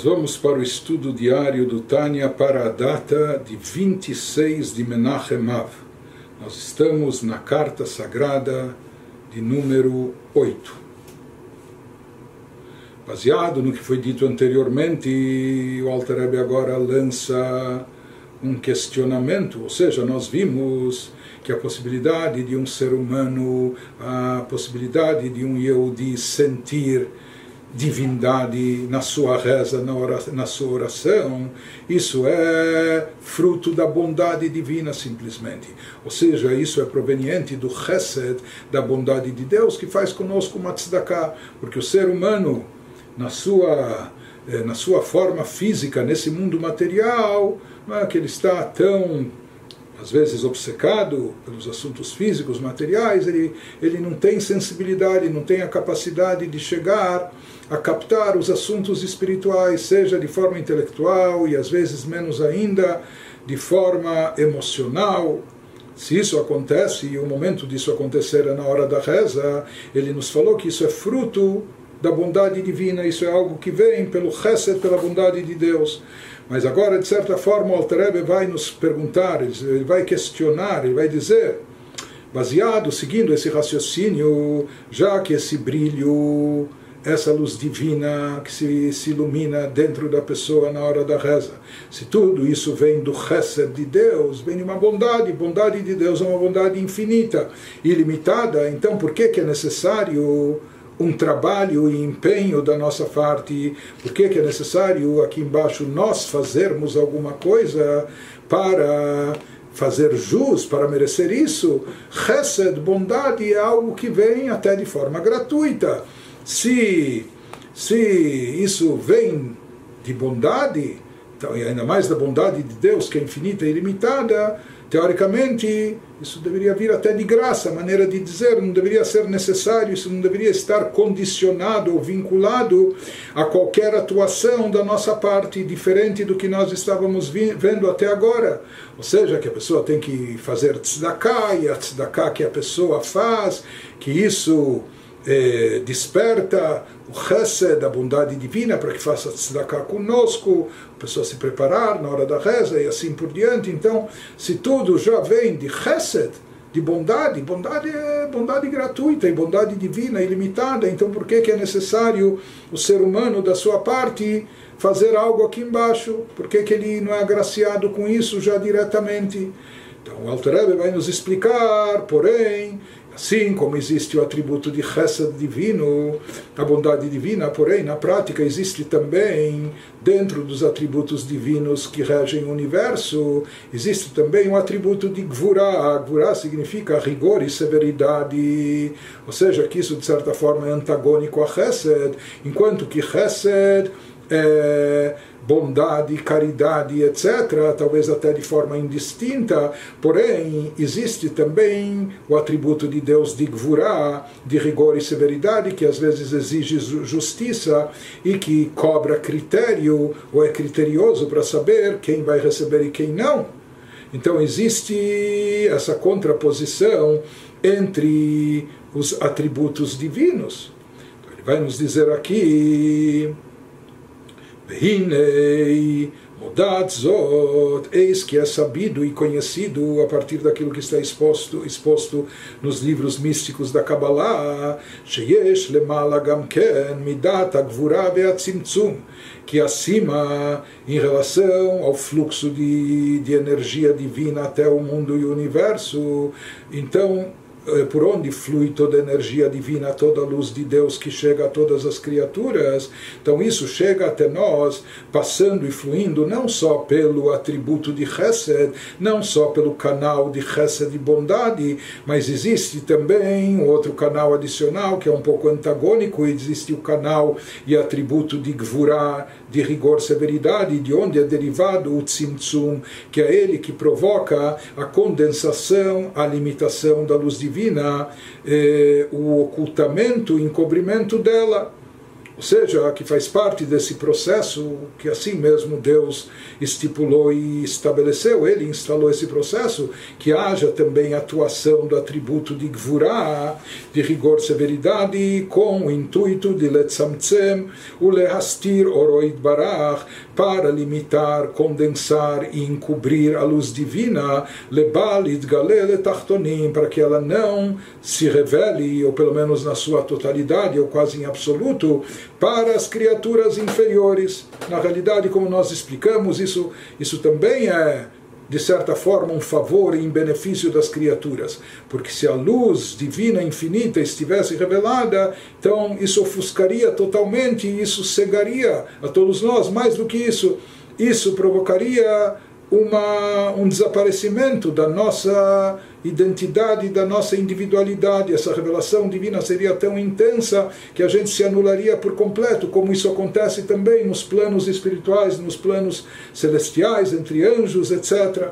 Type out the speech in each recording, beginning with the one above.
Nós vamos para o estudo diário do Tânia para a data de 26 de Menachem Av. Nós estamos na carta sagrada de número 8. Baseado no que foi dito anteriormente, o Alter Rebbe agora lança um questionamento, ou seja, nós vimos que a possibilidade de um ser humano, a possibilidade de um Yehudi sentir divindade na sua reza, na, oração, na sua oração, isso é fruto da bondade divina simplesmente. Ou seja, isso é proveniente do chesed, da bondade de Deus, que faz conosco uma tzedakah, porque o ser humano, na sua, eh, na sua forma física, nesse mundo material, não é que ele está tão às vezes obcecado pelos assuntos físicos, materiais, ele, ele não tem sensibilidade, não tem a capacidade de chegar a captar os assuntos espirituais, seja de forma intelectual e às vezes menos ainda de forma emocional. Se isso acontece, e o momento disso acontecer é na hora da reza, ele nos falou que isso é fruto da bondade divina, isso é algo que vem pelo chesed, pela bondade de Deus. Mas agora, de certa forma, o Altarebe vai nos perguntar, ele vai questionar, ele vai dizer, baseado, seguindo esse raciocínio, já que esse brilho, essa luz divina que se, se ilumina dentro da pessoa na hora da reza, se tudo isso vem do chesed de Deus, vem de uma bondade, bondade de Deus é uma bondade infinita, ilimitada, então por que, que é necessário um trabalho e empenho da nossa parte, por que é necessário aqui embaixo nós fazermos alguma coisa para fazer jus, para merecer isso. Chesed, bondade, é algo que vem até de forma gratuita. Se, se isso vem de bondade, então, e ainda mais da bondade de Deus, que é infinita e ilimitada, Teoricamente, isso deveria vir até de graça, maneira de dizer, não deveria ser necessário, isso não deveria estar condicionado ou vinculado a qualquer atuação da nossa parte, diferente do que nós estávamos vendo até agora. Ou seja, que a pessoa tem que fazer tzedakah, e a tzedakah que a pessoa faz, que isso eh, desperta o chesed, a bondade divina, para que faça tzedakah conosco, a pessoa se preparar na hora da reza e assim por diante. Então, se tudo já vem de chesed, de bondade, bondade é bondade gratuita e bondade divina, ilimitada, então por que, que é necessário o ser humano, da sua parte, fazer algo aqui embaixo? Por que, que ele não é agraciado com isso já diretamente? Então o Alter Rebbe vai nos explicar, porém, Assim como existe o atributo de chesed divino, a bondade divina, porém, na prática existe também, dentro dos atributos divinos que regem o universo, existe também o atributo de gvura. Gvura significa rigor e severidade, ou seja, que isso de certa forma é antagônico a chesed, enquanto que chesed é bondade, caridade, etc., talvez até de forma indistinta, porém existe também o atributo de Deus de Gvurá, de rigor e severidade, que às vezes exige justiça e que cobra critério, ou é criterioso para saber quem vai receber e quem não. Então existe essa contraposição entre os atributos divinos. Então, ele vai nos dizer aqui Hinei, Modat Zot, eis que é sabido e conhecido a partir daquilo que está exposto, exposto nos livros místicos da Kabbalah, Sheyesh Lemala Gamken, Midat Agvura Veatzimtzum, que acima, em relação ao fluxo de, de energia divina até o mundo e o universo, então por onde flui toda a energia divina, toda a luz de Deus que chega a todas as criaturas. Então isso chega até nós, passando e fluindo não só pelo atributo de Chesed, não só pelo canal de Chesed de bondade, mas existe também um outro canal adicional que é um pouco antagônico, existe o canal e atributo de Gvurah, de rigor, severidade, de onde é derivado o Tzimtzum, que é ele que provoca a condensação, a limitação da luz divina, eh, o ocultamento, o encobrimento dela. Ou seja, que faz parte desse processo que assim mesmo Deus estipulou e estabeleceu, ele instalou esse processo, que haja também atuação do atributo de Gvurah, de rigor, severidade, com o intuito de letzamtzem, o lehastir oroid barach, para limitar, condensar e encobrir a luz divina, lebalit galele tachtonim, para que ela não se revele, ou pelo menos na sua totalidade, ou quase em absoluto, para as criaturas inferiores. Na realidade, como nós explicamos, isso, isso também é de certa forma, um favor em benefício das criaturas. Porque se a luz divina infinita estivesse revelada, então isso ofuscaria totalmente, isso cegaria a todos nós. Mais do que isso, isso provocaria uma, um desaparecimento da nossa identidade, da nossa individualidade. Essa revelação divina seria tão intensa que a gente se anularia por completo, como isso acontece também nos planos espirituais, nos planos celestiais, entre anjos, etc.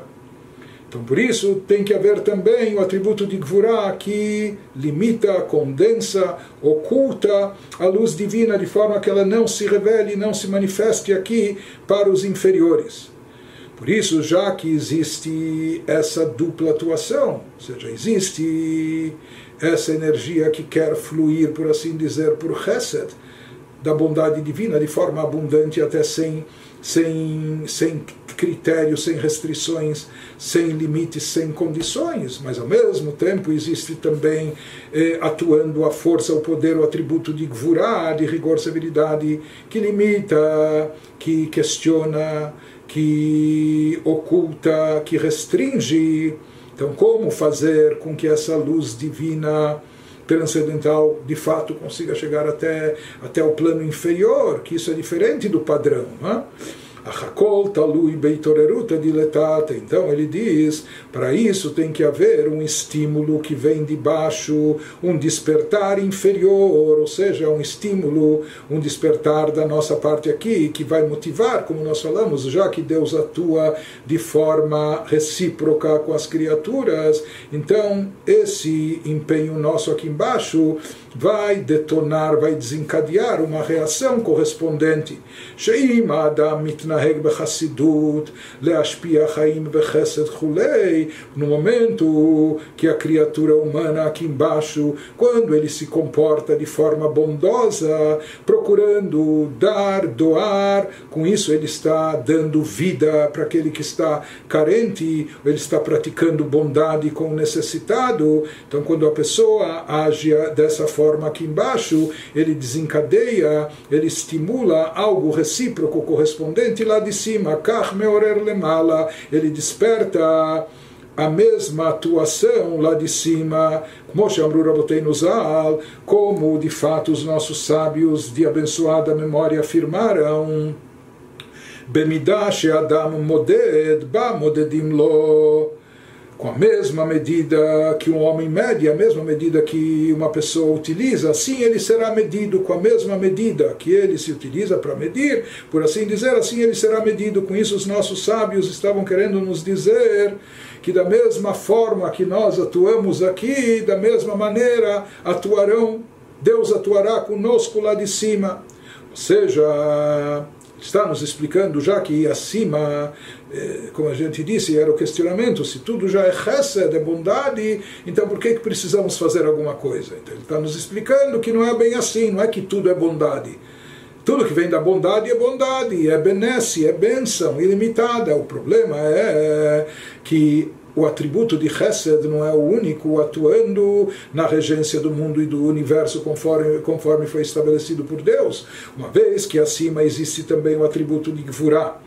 Então, por isso, tem que haver também o atributo de Gvurah que limita, condensa, oculta a luz divina de forma que ela não se revele, não se manifeste aqui para os inferiores. Por isso, já que existe essa dupla atuação, ou seja, existe essa energia que quer fluir, por assim dizer, por Chesed, da bondade divina de forma abundante, até sem, sem, sem critérios, sem restrições, sem limites, sem condições, mas ao mesmo tempo existe também eh, atuando a força, o poder, o atributo de Gvurah, de rigor, severidade, que limita, que questiona, que oculta, que restringe. Então, como fazer com que essa luz divina transcendental de fato consiga chegar até, até o plano inferior, que isso é diferente do padrão. Né? Achakol talui beitoreruta diletate. Então ele diz, para isso tem que haver um estímulo que vem de baixo, um despertar inferior, ou seja, um estímulo, um despertar da nossa parte aqui, que vai motivar, como nós falamos, já que Deus atua de forma recíproca com as criaturas, então esse empenho nosso aqui embaixo vai detonar, vai desencadear uma reação correspondente. שאם האדם מתנהג בחסידות, להשפיע חיים בחסד כולי, no momento que a criatura humana aqui embaixo, quando ele se comporta de forma bondosa, procurando dar, doar, com isso ele está dando vida para aquele que está carente, ele está praticando bondade com o necessitado. Então, quando a pessoa age dessa forma, forma aqui embaixo, ele desencadeia, ele estimula algo recíproco correspondente lá de cima, kach meorer lemala, ele desperta a mesma atuação lá de cima, como de fato os nossos sábios de abençoada memória afirmaram. במידה שאדם מודד, בה מודדים לו com a mesma medida que um homem mede, a mesma medida que uma pessoa utiliza, assim ele será medido com a mesma medida que ele se utiliza para medir, por assim dizer, assim ele será medido. Com isso, os nossos sábios estavam querendo nos dizer que, da mesma forma que nós atuamos aqui, da mesma maneira atuarão, Deus atuará conosco lá de cima. Ou seja, está nos explicando já que acima, eh, como a gente disse, era o questionamento, se tudo já é chesed, é bondade, então por que, que precisamos fazer alguma coisa? Então ele está nos explicando que não é bem assim, não é que tudo é bondade. Tudo que vem da bondade é bondade, é benesse, é bênção ilimitada. O problema é que o atributo de Chesed não é o único atuando na regência do mundo e do universo conforme, conforme foi estabelecido por Deus, uma vez que acima existe também o atributo de Gvurah,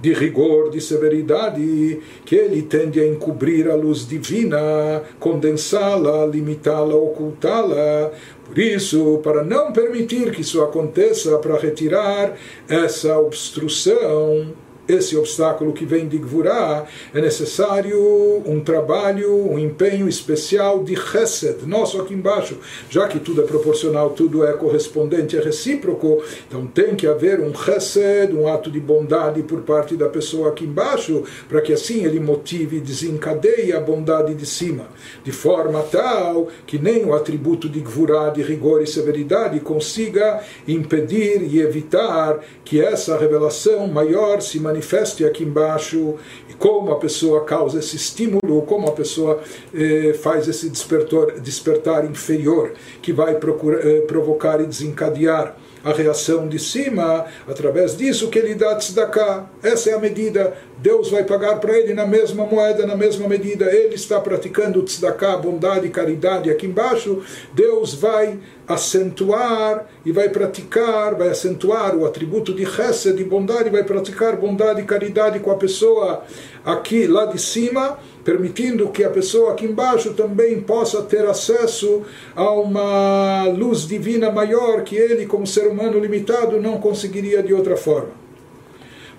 de rigor, de severidade, que ele tende a encobrir a luz divina, condensá-la, limitá-la, ocultá-la. Por isso, para não permitir que isso aconteça, para retirar essa obstrução, esse obstáculo que vem de Gvurá, é necessário um trabalho, um empenho especial de Chesed, nosso aqui embaixo, já que tudo é proporcional, tudo é correspondente, é recíproco, então tem que haver um Chesed, um ato de bondade por parte da pessoa aqui embaixo, para que assim ele motive e desencadeie a bondade de cima, de forma tal que nem o atributo de Gvurá, de rigor e severidade, consiga impedir e evitar que essa revelação maior se manifeste aqui embaixo e como a pessoa causa esse estímulo, como a pessoa eh, faz esse despertar, despertar inferior que vai procurar, eh, provocar e desencadear a reação de cima, através disso que ele dá tzedakah. Essa é a medida. Deus vai pagar para ele na mesma moeda, na mesma medida. Ele está praticando tzedakah, bondade e caridade aqui embaixo. Deus vai acentuar e vai praticar, vai acentuar o atributo de chesed, de bondade, vai praticar bondade e caridade com a pessoa aqui, lá de cima, permitindo que a pessoa aqui embaixo também possa ter acesso a uma luz divina maior que ele, como ser humano limitado, não conseguiria de outra forma.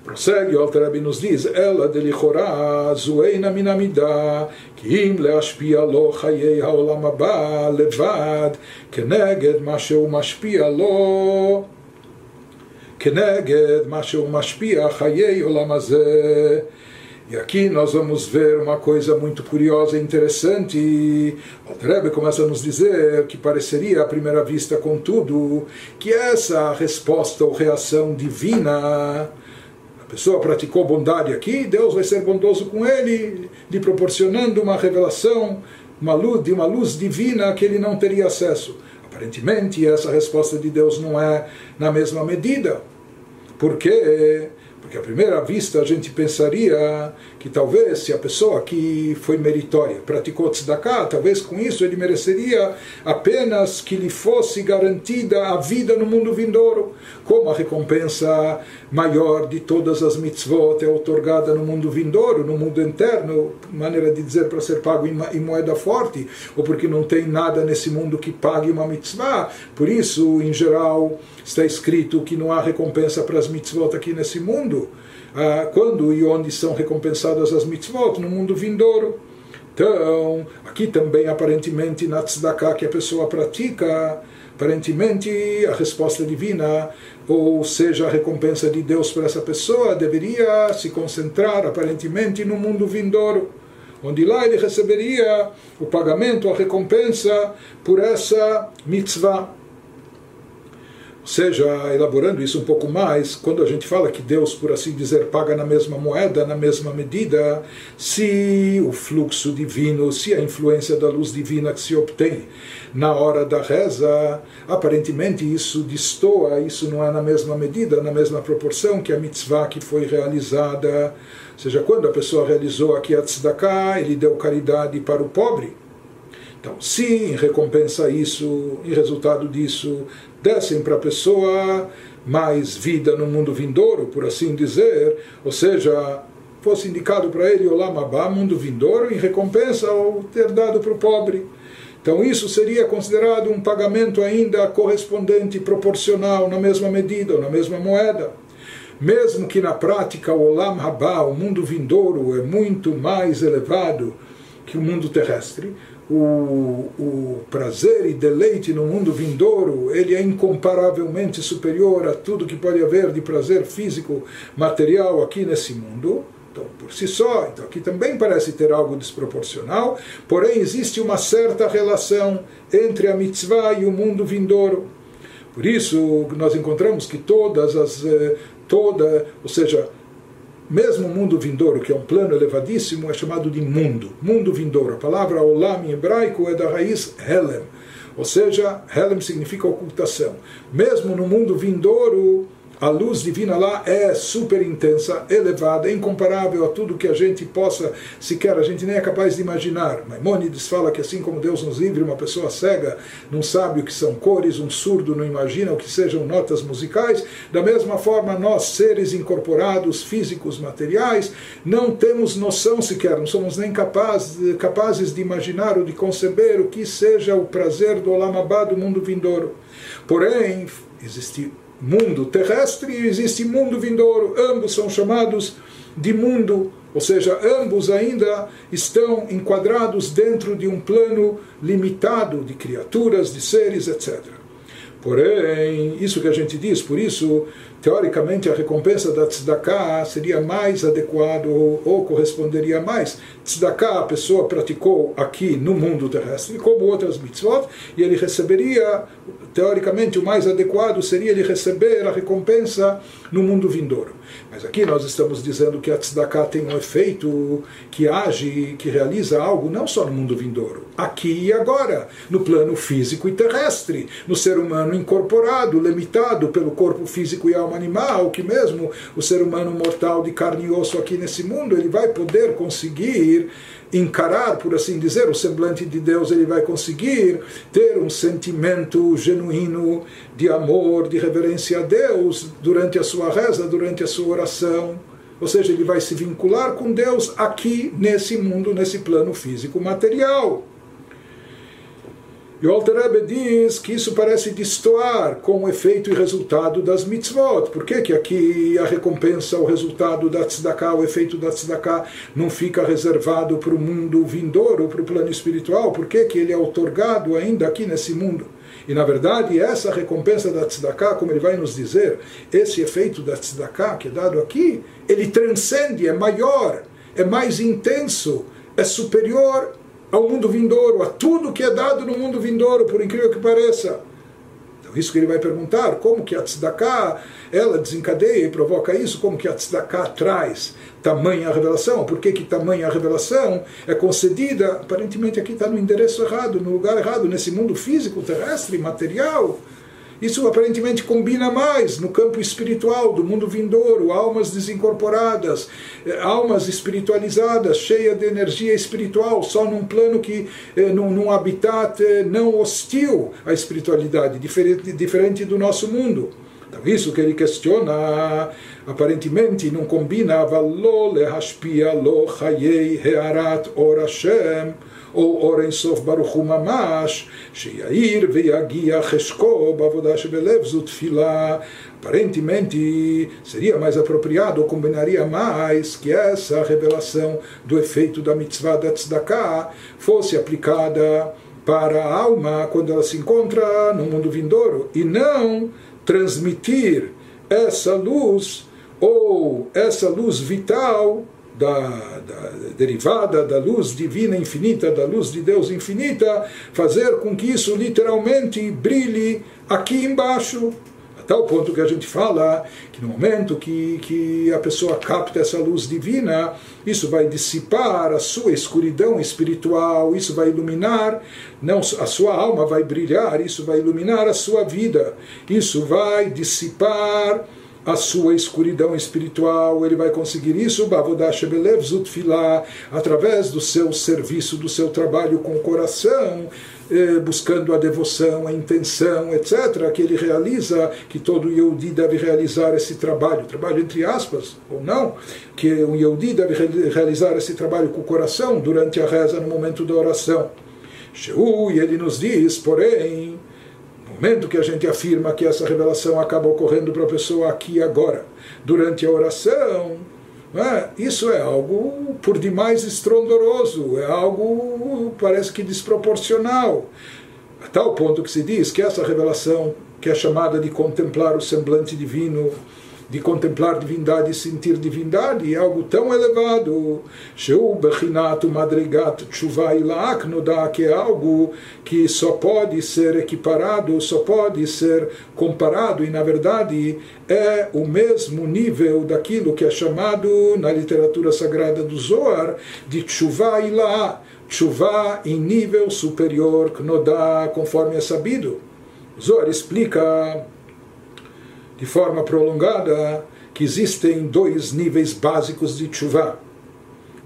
Prossegue, o Alter nos diz, ela delichorá zueina minamida, כי אם להשפיע לו חיי העולם הבא לבד, כנגד מה שהוא משפיע לו, כנגד מה שהוא משפיע חיי עולם הזה. E aqui nós vamos ver uma coisa muito curiosa e interessante. O Rebbe começa a nos dizer que pareceria à primeira vista, contudo, que essa resposta ou reação divina pessoa praticou bondade aqui, Deus vai ser bondoso com ele, lhe proporcionando uma revelação, uma luz, de uma luz divina que ele não teria acesso. Aparentemente, essa resposta de Deus não é na mesma medida. Por quê? Porque à primeira vista a gente pensaria que talvez se a pessoa que foi meritória praticou tzedakah, talvez com isso ele mereceria apenas que lhe fosse garantida a vida no mundo vindouro, como a recompensa maior de todas as mitzvot é otorgada no mundo vindouro, no mundo interno, maneira de dizer para ser pago em moeda forte, ou porque não tem nada nesse mundo que pague uma mitzvah. Por isso, em geral, está escrito que não há recompensa para as mitzvot aqui nesse mundo. Ah, quando e onde são recompensadas as mitzvot? No mundo vindouro. Então, aqui também aparentemente na tzedakah que a pessoa pratica, aparentemente a resposta divina, ou seja, a recompensa de Deus para essa pessoa, deveria se concentrar aparentemente no mundo vindouro, onde lá ele receberia o pagamento, a recompensa por essa mitzvah. Ou seja, elaborando isso um pouco mais, quando a gente fala que Deus, por assim dizer, paga na mesma moeda, na mesma medida, se o fluxo divino, se a influência da luz divina que se obtém na hora da reza, aparentemente isso destoa, isso não é na mesma medida, na mesma proporção que a mitzvah que foi realizada. Ou seja, quando a pessoa realizou aqui a tzedakah, ele deu caridade para o pobre. Então, se em recompensa isso, em resultado disso, dessem para a pessoa mais vida no mundo vindouro, por assim dizer, ou seja, fosse indicado para ele o Lamabá, mundo vindouro, em recompensa ao ter dado para o pobre. Então isso seria considerado um pagamento ainda correspondente, proporcional, na mesma medida ou na mesma moeda. Mesmo que na prática o Olam Habá, o mundo vindouro, é muito mais elevado que o mundo terrestre, o, o prazer e deleite no mundo vindouro, ele é incomparavelmente superior a tudo que pode haver de prazer físico, material aqui nesse mundo. Então, por si só, então aqui também parece ter algo desproporcional, porém existe uma certa relação entre a mitzvah e o mundo vindouro. Por isso nós encontramos que todas as eh, toda, ou seja, mesmo o mundo vindouro, que é um plano elevadíssimo, é chamado de mundo. Mundo vindouro. A palavra olam em hebraico é da raiz helem. Ou seja, helem significa ocultação. Mesmo no mundo vindouro, a luz divina lá é super intensa, elevada, incomparável a tudo que a gente possa, sequer a gente nem é capaz de imaginar. Maimônides fala que assim como Deus nos livre, uma pessoa cega não sabe o que são cores, um surdo não imagina o que sejam notas musicais, da mesma forma nós, seres incorporados, físicos, materiais, não temos noção sequer, não somos nem capazes, capazes de imaginar ou de conceber o que seja o prazer do Olamabá do mundo vindouro. Porém, existe mundo terrestre e existe mundo vindouro. Ambos são chamados de mundo, ou seja, ambos ainda estão enquadrados dentro de um plano limitado de criaturas, de seres, etc. Porém, isso que a gente diz, por isso, teoricamente a recompensa da tzedakah seria mais adequado ou, ou corresponderia mais. Tzedakah a pessoa praticou aqui no mundo terrestre, como outras mitzvot, e ele receberia, teoricamente, o mais adequado seria ele receber a recompensa no mundo vindouro. Mas aqui nós estamos dizendo que a tzedakah tem um efeito que age, que realiza algo não só no mundo vindouro, aqui e agora, no plano físico e terrestre, no ser humano incorporado, limitado pelo corpo físico e alma animal, que mesmo o ser humano mortal de carne e osso aqui nesse mundo, ele vai poder conseguir encarar, por assim dizer, o semblante de Deus, ele vai conseguir ter um sentimento genuíno de amor, de reverência a Deus durante a sua reza, durante a sua oração. Ou seja, ele vai se vincular com Deus aqui nesse mundo, nesse plano físico material. E o Alter diz que isso parece destoar com o efeito e resultado das mitzvot. Por que, que aqui a recompensa, o resultado da tzedakah, o efeito da tzedakah não fica reservado para o mundo vindouro, para o plano espiritual? Por que, que ele é otorgado ainda aqui nesse mundo? E na verdade, essa recompensa da tzedakah, como ele vai nos dizer, esse efeito da tzedakah que é dado aqui, ele transcende, é maior, é mais intenso, é superior ao mundo vindouro, a tudo que é dado no mundo vindouro, por incrível que pareça. Então, isso que ele vai perguntar, como que a tzedakah, ela desencadeia e provoca isso, como que a tzedakah traz tamanha revelação, por que que tamanha revelação é concedida, aparentemente aqui está no endereço errado, no lugar errado, nesse mundo físico, terrestre, material, isso aparentemente combina mais no campo espiritual do mundo vindouro, almas desincorporadas, eh, almas espiritualizadas, cheias de energia espiritual, só num plano que, eh, num, habitat eh, não hostil à espiritualidade, diferente, diferente do nosso mundo. Então, isso que ele questiona, aparentemente não combina, lo lehashpia lo chayei hearat or Hashem, ou אור אינסוף ברוך הוא ממש, שיאיר ויגיע חשקו בעבודה שבלב זו תפילה. Aparentemente seria mais apropriado, ou combinaria mais, que essa revelação do efeito da mitzvah da tzedakah fosse aplicada para a alma quando ela se encontra no mundo vindouro, e não transmitir essa luz ou essa luz vital da, da, derivada da luz divina infinita, da luz de Deus infinita, fazer com que isso literalmente brilhe aqui embaixo. A tal ponto que a gente fala que no momento que, que a pessoa capta essa luz divina, isso vai dissipar a sua escuridão espiritual, isso vai iluminar, não a sua alma vai brilhar, isso vai iluminar a sua vida, isso vai dissipar a sua escuridão espiritual, ele vai conseguir isso, através do seu serviço, do seu trabalho com o coração, eh, buscando a devoção, a intenção, etc., que ele realiza, que todo Yehudi deve realizar esse trabalho, trabalho entre aspas, ou não, que o Yehudi deve realizar esse trabalho com o coração durante a reza, no momento da oração. Sheu, e ele nos diz, porém, momento que a gente afirma que essa revelação acaba ocorrendo para a pessoa aqui e agora, durante a oração, é? isso é algo por demais estrondoroso, é algo parece que desproporcional. A tal ponto que se diz que essa revelação, que é chamada de contemplar o semblante divino, de contemplar divindade e sentir divindade é algo tão elevado que é algo que só pode ser equiparado, só pode ser comparado e na verdade é o mesmo nível daquilo que é chamado na literatura sagrada do Zohar de Tshuva Ilá, Tshuva em nível superior, Knodá, conforme é sabido. Zohar explica de forma prolongada que existem dois níveis básicos de chuva.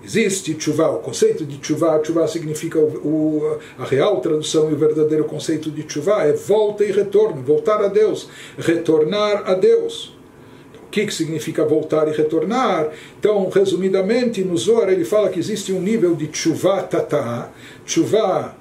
Existe chuva, o conceito de chuva, chuva significa o, o, a real tradução e o verdadeiro conceito de chuva é volta e retorno, voltar a Deus, retornar a Deus. Então, o que, que significa voltar e retornar? Então, resumidamente, no Zohar ele fala que existe um nível de chuva tata, chuva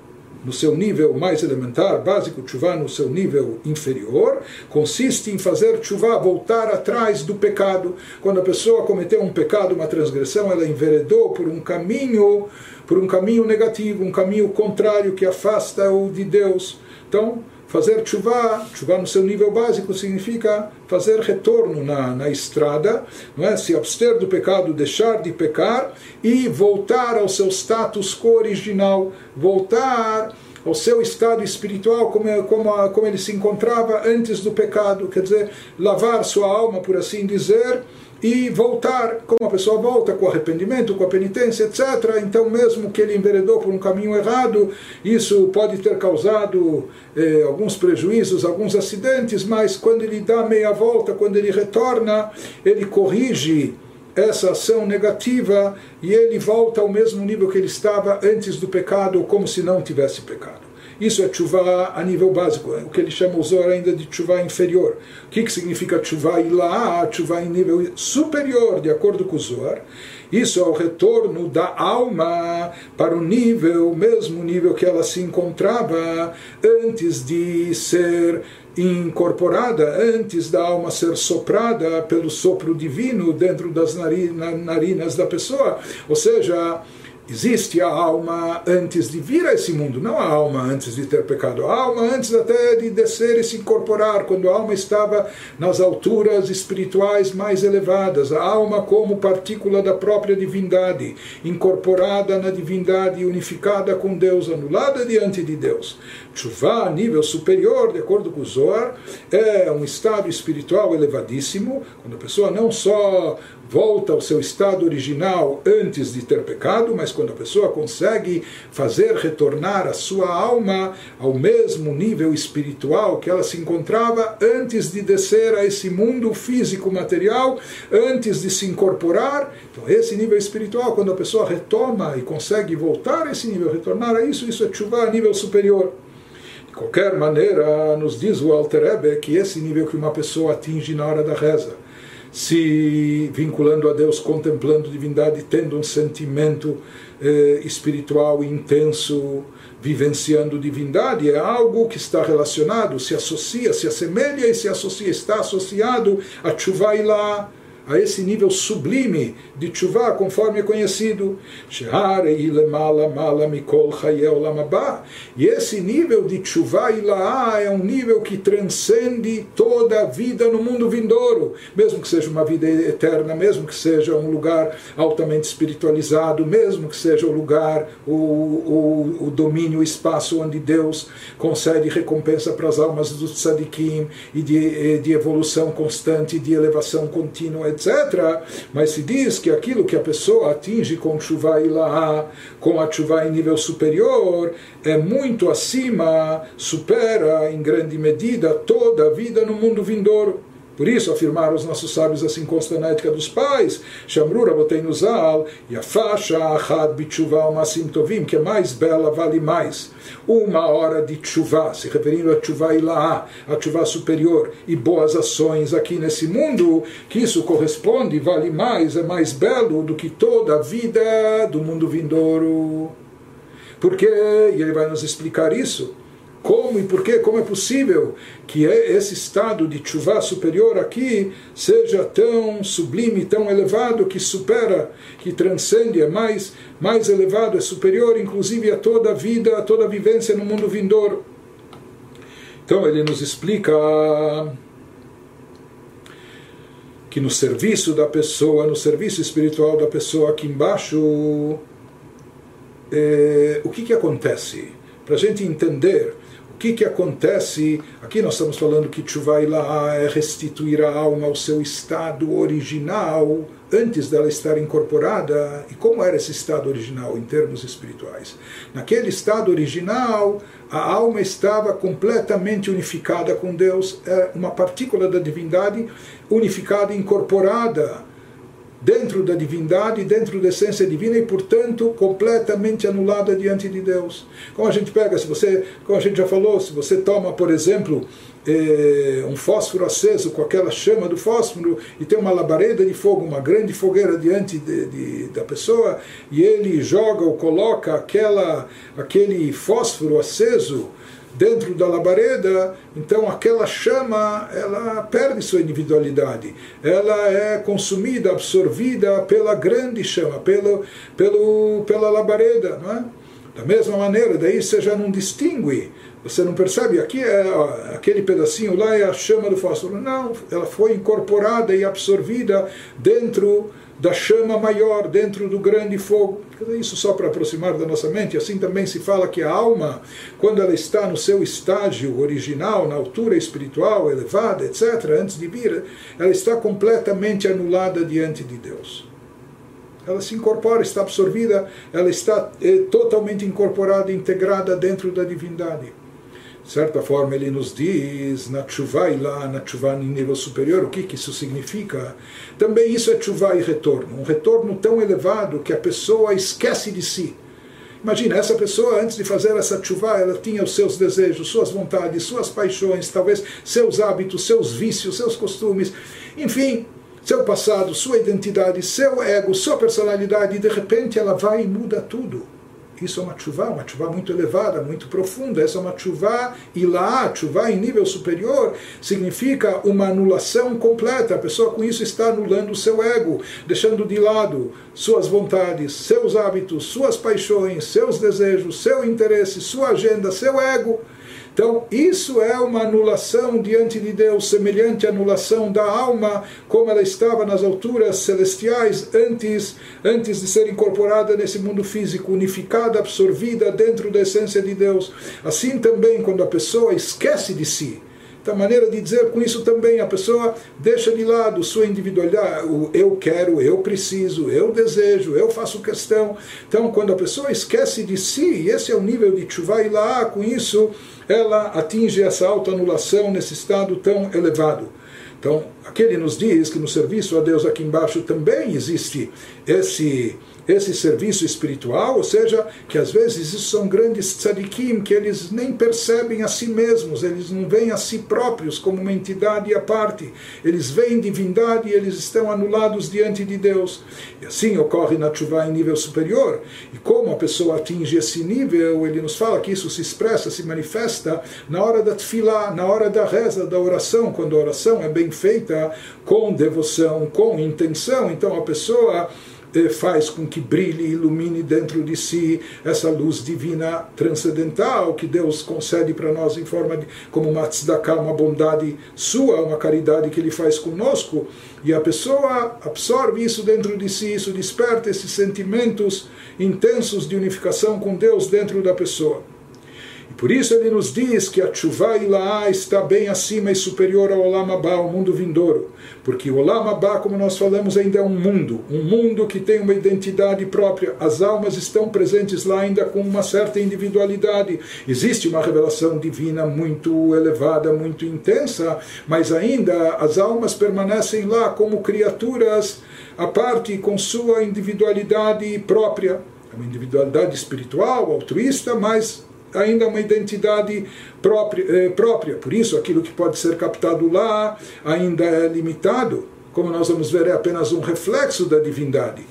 no seu nível mais elementar, básico, tshuva no seu nível inferior, consiste em fazer tshuva, voltar atrás do pecado. Quando a pessoa cometeu um pecado, uma transgressão, ela enveredou por um caminho, por um caminho negativo, um caminho contrário que afasta-o de Deus. Então, fazer tshuva, tshuva no seu nível básico significa fazer retorno na, na estrada, não é? se abster do pecado, deixar de pecar e voltar ao seu status quo original, voltar ao seu estado espiritual como, como, como ele se encontrava antes do pecado, quer dizer, lavar sua alma, por assim dizer, e voltar, como a pessoa volta com arrependimento, com a penitência, etc. Então, mesmo que ele enveredou por um caminho errado, isso pode ter causado eh, alguns prejuízos, alguns acidentes, mas quando ele dá meia volta, quando ele retorna, ele corrige essa ação negativa e ele volta ao mesmo nível que ele estava antes do pecado, como se não tivesse pecado. Isso é chuva a nível básico, o que ele chama o Zohar ainda de chuva inferior. O que, que significa chuva ilá? Chuva em nível superior, de acordo com o Zohar. Isso é o retorno da alma para o nível, o mesmo nível que ela se encontrava antes de ser incorporada, antes da alma ser soprada pelo sopro divino dentro das narinas da pessoa. Ou seja, Existe a alma antes de vir a esse mundo, não a alma antes de ter pecado, a alma antes até de descer e se incorporar, quando a alma estava nas alturas espirituais mais elevadas, a alma como partícula da própria divindade, incorporada na divindade, unificada com Deus, anulada diante de Deus. Tshuva, nível superior, de acordo com o Zohar, é um estado espiritual elevadíssimo, quando a pessoa não só volta ao seu estado original antes de ter pecado, mas quando a pessoa consegue fazer retornar a sua alma ao mesmo nível espiritual que ela se encontrava antes de descer a esse mundo físico material, antes de se incorporar. Então, esse nível espiritual, quando a pessoa retoma e consegue voltar a esse nível, retornar a isso, isso é chuva a nível superior. De qualquer maneira, nos diz o Alter Ebe que esse nível que uma pessoa atinge na hora da reza, se vinculando a Deus, contemplando divindade, tendo um sentimento eh, espiritual intenso, vivenciando divindade, é algo que está relacionado, se associa, se assemelha e se associa, está associado a Chuvailah a esse nível sublime de tshuva, conforme é conhecido. E esse nível de tshuva ilaá é um nível que transcende toda a vida no mundo vindouro, mesmo que seja uma vida eterna, mesmo que seja um lugar altamente espiritualizado, mesmo que seja o lugar, o, o, o domínio, o espaço onde Deus concede recompensa para as almas dos tzadikim e de, de evolução constante, de elevação contínua, etc. Mas se diz que aquilo que a pessoa atinge com chuva ilaha, com a chuva em nível superior, é muito acima, supera em grande medida toda a vida no mundo vindouro. Por isso afirmaram os nossos sábios assim consta na ética dos pais, Shamru Raboteinu Zal, e a faixa Ahad Bitshuva Masim Tovim, que é mais bela, vale mais. Uma hora de chuva, se referindo a chuva ilaá, a chuva superior, e boas ações aqui nesse mundo, que isso corresponde, vale mais, é mais belo do que toda a vida do mundo vindouro. Porque, e ele vai nos explicar isso, como e por quê? Como é possível que esse estado de chuva superior aqui seja tão sublime, tão elevado, que supera, que transcende, é mais, mais elevado, é superior inclusive a toda a vida, a toda a vivência no mundo vindouro? Então ele nos explica que no serviço da pessoa, no serviço espiritual da pessoa aqui embaixo, é, o que, que acontece? Para a gente entender o que, que acontece? Aqui nós estamos falando que Tshuvailá é restituir a alma ao seu estado original antes dela estar incorporada. E como era esse estado original em termos espirituais? Naquele estado original, a alma estava completamente unificada com Deus, é uma partícula da divindade unificada, incorporada dentro da divindade, dentro da essência divina e, portanto, completamente anulada diante de Deus. Como a gente pega, se você, como a gente já falou, se você toma, por exemplo, eh, um fósforo aceso com aquela chama do fósforo e tem uma labareda de fogo, uma grande fogueira diante de, de, da pessoa e ele joga ou coloca aquela, aquele fósforo aceso dentro da labareda, então aquela chama ela perde sua individualidade, ela é consumida, absorvida pela grande chama, pelo, pelo, pela labareda, não é? Da mesma maneira, daí você já não distingue, você não percebe, aqui é aquele pedacinho lá é a chama do fósforo. Não, ela foi incorporada e absorvida dentro da chama maior, dentro do grande fogo. Isso só para aproximar da nossa mente. Assim também se fala que a alma, quando ela está no seu estágio original, na altura espiritual elevada, etc., antes de vir, ela está completamente anulada diante de Deus. Ela se incorpora, está absorvida, ela está é, totalmente incorporada, integrada dentro da divindade. De certa forma, ele nos diz na chuva e lá na chuva em nível superior, o que, que isso significa? Também isso é chuva e retorno. Um retorno tão elevado que a pessoa esquece de si. Imagina, essa pessoa, antes de fazer essa chuva, ela tinha os seus desejos, suas vontades, suas paixões, talvez seus hábitos, seus vícios, seus costumes, enfim, seu passado, sua identidade, seu ego, sua personalidade, e de repente ela vai e muda tudo. Isso é uma chuva, uma chuva muito elevada, muito profunda. Essa é uma chuva lá, chuva em nível superior, significa uma anulação completa. A pessoa com isso está anulando o seu ego, deixando de lado suas vontades, seus hábitos, suas paixões, seus desejos, seu interesse, sua agenda, seu ego então, isso é uma anulação diante de Deus, semelhante à anulação da alma, como ela estava nas alturas celestiais antes, antes de ser incorporada nesse mundo físico, unificada, absorvida dentro da essência de Deus. Assim também, quando a pessoa esquece de si, então, maneira de dizer com isso também, a pessoa deixa de lado sua individualidade, o eu quero, eu preciso, eu desejo, eu faço questão. Então, quando a pessoa esquece de si, esse é o nível de chuva e lá, com isso, ela atinge essa autoanulação nesse estado tão elevado. Então, aquele nos diz que no serviço a Deus aqui embaixo também existe esse esse serviço espiritual, ou seja, que às vezes isso são grandes tzadikim, que eles nem percebem a si mesmos, eles não veem a si próprios como uma entidade à parte, eles veem divindade e eles estão anulados diante de Deus. E assim ocorre na chuva em nível superior. E como a pessoa atinge esse nível, ele nos fala que isso se expressa, se manifesta na hora da tefilá, na hora da reza, da oração, quando a oração é bem feita com devoção, com intenção, então a pessoa faz com que brilhe ilumine dentro de si essa luz divina transcendental que Deus concede para nós em forma de como uma tzedakah, uma bondade sua, uma caridade que Ele faz conosco, e a pessoa absorve isso dentro de si, isso desperta esses sentimentos intensos de unificação com Deus dentro da pessoa. Por isso ele nos diz que a Tshuva Ilaá está bem acima e superior ao Olam Abba, o mundo vindouro. Porque o Olam Abba, como nós falamos, ainda é um mundo, um mundo que tem uma identidade própria. As almas estão presentes lá ainda com uma certa individualidade. Existe uma revelação divina muito elevada, muito intensa, mas ainda as almas permanecem lá como criaturas à parte, com sua individualidade própria. É uma individualidade espiritual, altruísta, mas ainda uma identidade própria, eh, própria. Por isso, aquilo que pode ser captado lá ainda é limitado. Como nós vamos ver, é apenas um reflexo da divindade.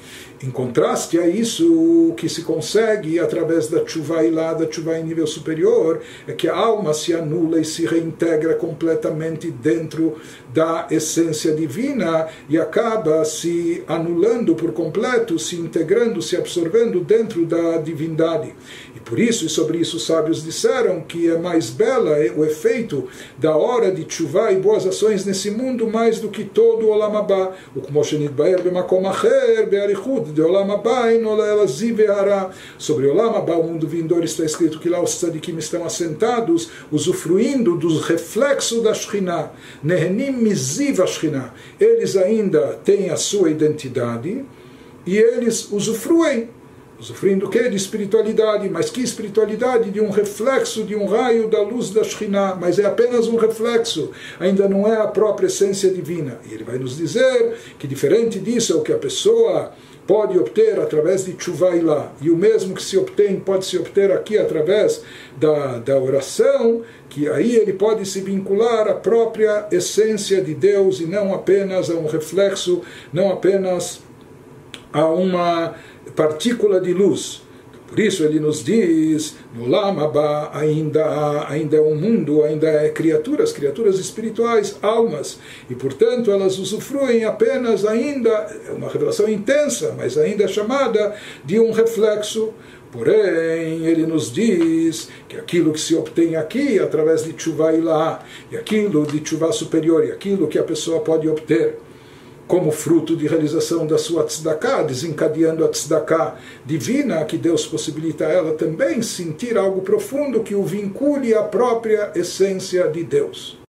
Em contraste a isso, o que se consegue através da chuva lá, da chuva em nível superior, é que a alma se anula e se reintegra completamente dentro da essência divina e acaba se anulando por completo, se integrando, se absorvendo dentro da divindade. Por isso, e sobre isso os sábios disseram que é mais bela o efeito da hora de chuva e boas ações nesse mundo mais do que todo o Olam Abba. O Kmoshenit Baer Bemakom Be'arichud de Olam Abba Sobre Olam o mundo vindouro, está escrito que lá os tzadikim estão assentados, usufruindo dos reflexos da Shekhinah. Nehenim miziv Shekhinah. Eles ainda têm a sua identidade e eles usufruem usufruindo o que? De espiritualidade, mas que espiritualidade? De um reflexo, de um raio da luz da Shekhinah, mas é apenas um reflexo, ainda não é a própria essência divina. E ele vai nos dizer que diferente disso é o que a pessoa pode obter através de lá e o mesmo que se obtém pode se obter aqui através da, da oração, que aí ele pode se vincular à própria essência de Deus e não apenas a um reflexo, não apenas a uma partícula de luz. Por isso ele nos diz, no Lamaba ainda ainda é um mundo, ainda é criaturas, criaturas espirituais, almas, e portanto elas usufruem apenas ainda, é uma revelação intensa, mas ainda chamada de um reflexo. Porém, ele nos diz que aquilo que se obtém aqui através de chuva e lá, e aquilo de chuva superior, e aquilo que a pessoa pode obter como fruto de realização da sua tzedakah, desencadeando a tzedakah divina, que Deus possibilita a ela também sentir algo profundo que o vincule à própria essência de Deus.